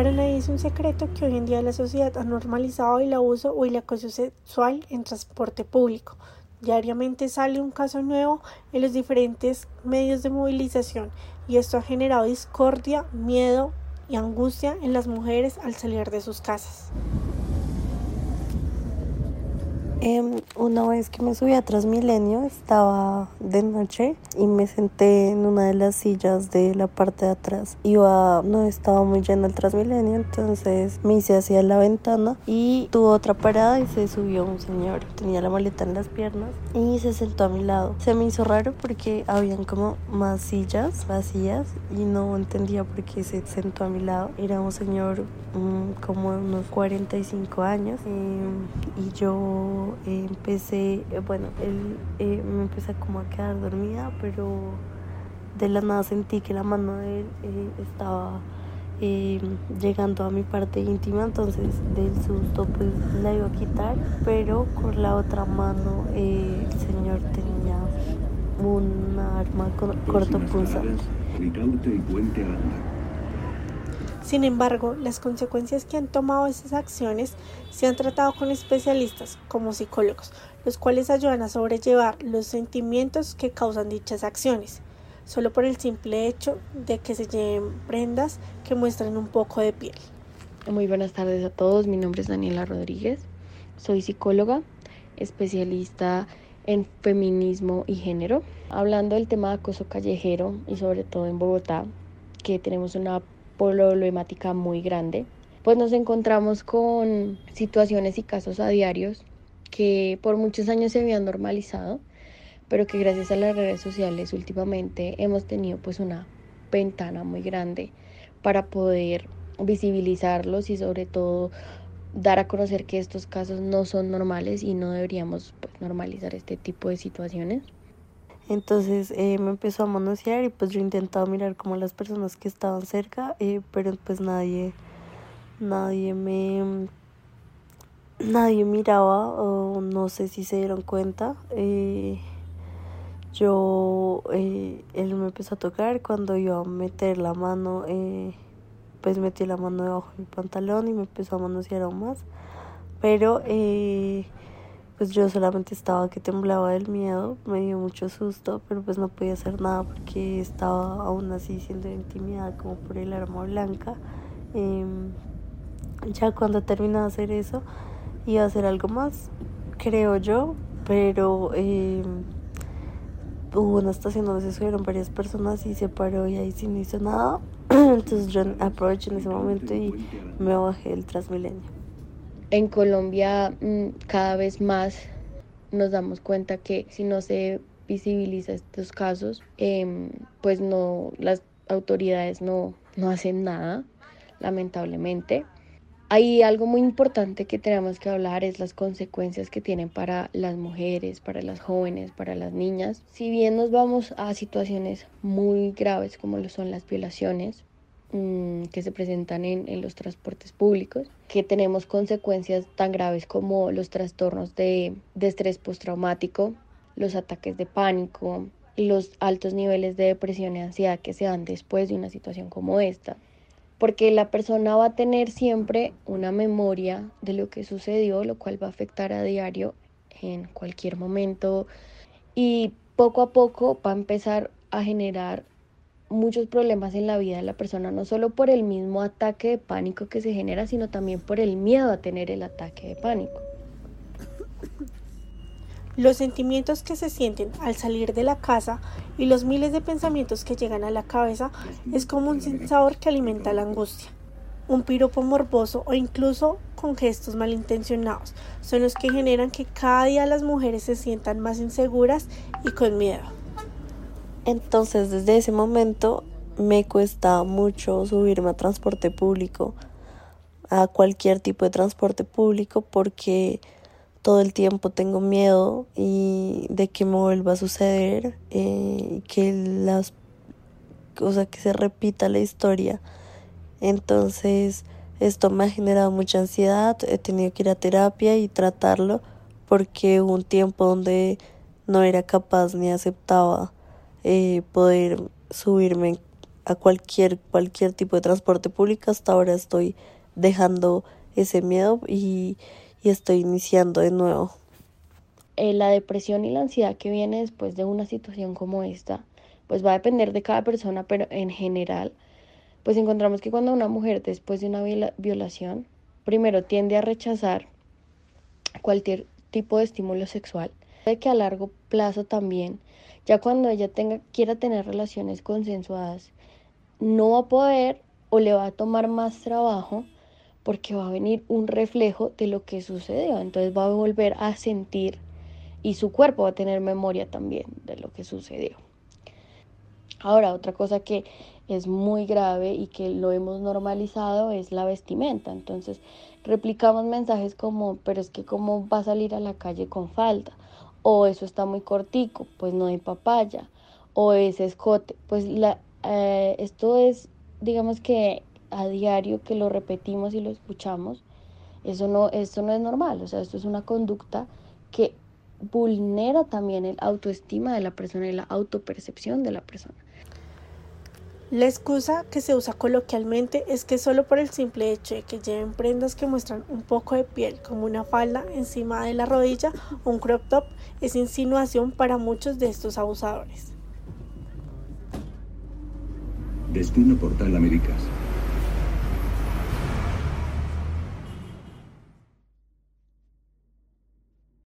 Para nadie es un secreto que hoy en día la sociedad ha normalizado el abuso o el acoso sexual en transporte público. Diariamente sale un caso nuevo en los diferentes medios de movilización y esto ha generado discordia, miedo y angustia en las mujeres al salir de sus casas. Em, una vez que me subí a Transmilenio estaba de noche y me senté en una de las sillas de la parte de atrás. Iba, no estaba muy lleno el Transmilenio, entonces me hice hacia la ventana y tuvo otra parada y se subió un señor. Tenía la maleta en las piernas y se sentó a mi lado. Se me hizo raro porque habían como más sillas vacías y no entendía por qué se sentó a mi lado. Era un señor mm, como unos 45 años em, y yo empecé, eh, bueno, él eh, me empecé como a quedar dormida, pero de la nada sentí que la mano de él eh, estaba llegando a mi parte íntima, entonces del susto pues la iba a quitar, pero con la otra mano el señor tenía un arma cortopunzante. Sin embargo, las consecuencias que han tomado esas acciones se han tratado con especialistas como psicólogos, los cuales ayudan a sobrellevar los sentimientos que causan dichas acciones, solo por el simple hecho de que se lleven prendas que muestran un poco de piel. Muy buenas tardes a todos, mi nombre es Daniela Rodríguez, soy psicóloga, especialista en feminismo y género, hablando del tema de acoso callejero y sobre todo en Bogotá, que tenemos una problemática muy grande, pues nos encontramos con situaciones y casos a diarios que por muchos años se habían normalizado, pero que gracias a las redes sociales últimamente hemos tenido pues una ventana muy grande para poder visibilizarlos y sobre todo dar a conocer que estos casos no son normales y no deberíamos pues, normalizar este tipo de situaciones. Entonces eh, me empezó a manosear y pues yo intentaba mirar como las personas que estaban cerca, eh, pero pues nadie, nadie me, nadie miraba o no sé si se dieron cuenta. Eh, yo, él me empezó a tocar cuando iba a meter la mano, pues metí la mano debajo de mi pantalón y me empezó a manosear aún más. Pero pues yo solamente estaba que temblaba del miedo, me dio mucho susto, pero pues no podía hacer nada porque estaba aún así siendo intimidada como por el arma blanca. Em, ya cuando terminé de hacer eso, iba a hacer algo más, creo yo, pero eh, hubo una estación donde se subieron varias personas y se paró y ahí sí no hizo nada. Entonces yo aproveché en ese momento y me bajé del Transmilenio en Colombia mm, cada vez más nos damos cuenta que si no se visibiliza estos casos, em, pues no, las autoridades no, no hacen nada, lamentablemente. Hay algo muy importante que tenemos que hablar, es las consecuencias que tienen para las mujeres, para las jóvenes, para las niñas. Si bien nos vamos a situaciones muy graves como lo son las violaciones, Mm, que se presentan en, los transportes públicos, que tenemos consecuencias tan graves como los trastornos de, de estrés postraumático, los ataques de pánico los altos niveles de depresión y ansiedad que se dan después de una situación como esta. Porque la persona va a tener siempre una memoria de lo que sucedió, lo cual va a afectar a diario en cualquier momento y poco a poco va a empezar a generar muchos problemas en la vida de la persona, no solo por el mismo ataque de pánico que se genera, sino también por el miedo a tener el ataque de pánico. Los sentimientos que se sienten al salir de la casa y los miles de pensamientos que llegan a la cabeza es como un sensador que alimenta la angustia. Un piropo morboso o incluso con gestos malintencionados son los que generan que cada día las mujeres se sientan más inseguras y con miedo. Entonces desde ese momento me cuesta mucho subirme a transporte público, a cualquier tipo de transporte público, porque todo el tiempo tengo miedo y de que me vuelva a suceder, eh, que las cosas que se repita la historia. Entonces esto me ha generado mucha ansiedad, he tenido que ir a terapia y tratarlo porque hubo un tiempo donde no era capaz ni aceptaba eh, poder subirme a cualquier, cualquier tipo de transporte público. Hasta ahora estoy dejando ese miedo y, y estoy iniciando de nuevo. Eh, la depresión y la ansiedad que viene después de una situación como esta, pues va a depender de cada persona, pero en general, pues encontramos que cuando una mujer después de una violación, primero tiende a rechazar cualquier tipo de estímulo sexual, de que a largo plazo también, ya cuando ella tenga, quiera tener relaciones consensuadas, no va a poder o le va a tomar más trabajo porque va a venir un reflejo de lo que sucedió. Entonces va a volver a sentir y su cuerpo va a tener memoria también de lo que sucedió. Ahora, otra cosa que es muy grave y que lo hemos normalizado es la vestimenta. Entonces, replicamos mensajes como, pero es que cómo va a salir a la calle con falda, o eso está muy cortico, pues no hay papaya, o ese escote. Pues la, eh, esto es, digamos que a diario que lo repetimos y lo escuchamos, eso no, esto no es normal, o sea, esto es una conducta que vulnera también el autoestima de la persona y la autopercepción de la persona. La excusa que se usa coloquialmente es que solo por el simple hecho de que lleven prendas que muestran un poco de piel, como una falda encima de la rodilla o un crop top, es insinuación para muchos de estos abusadores. Destino Portal Américas.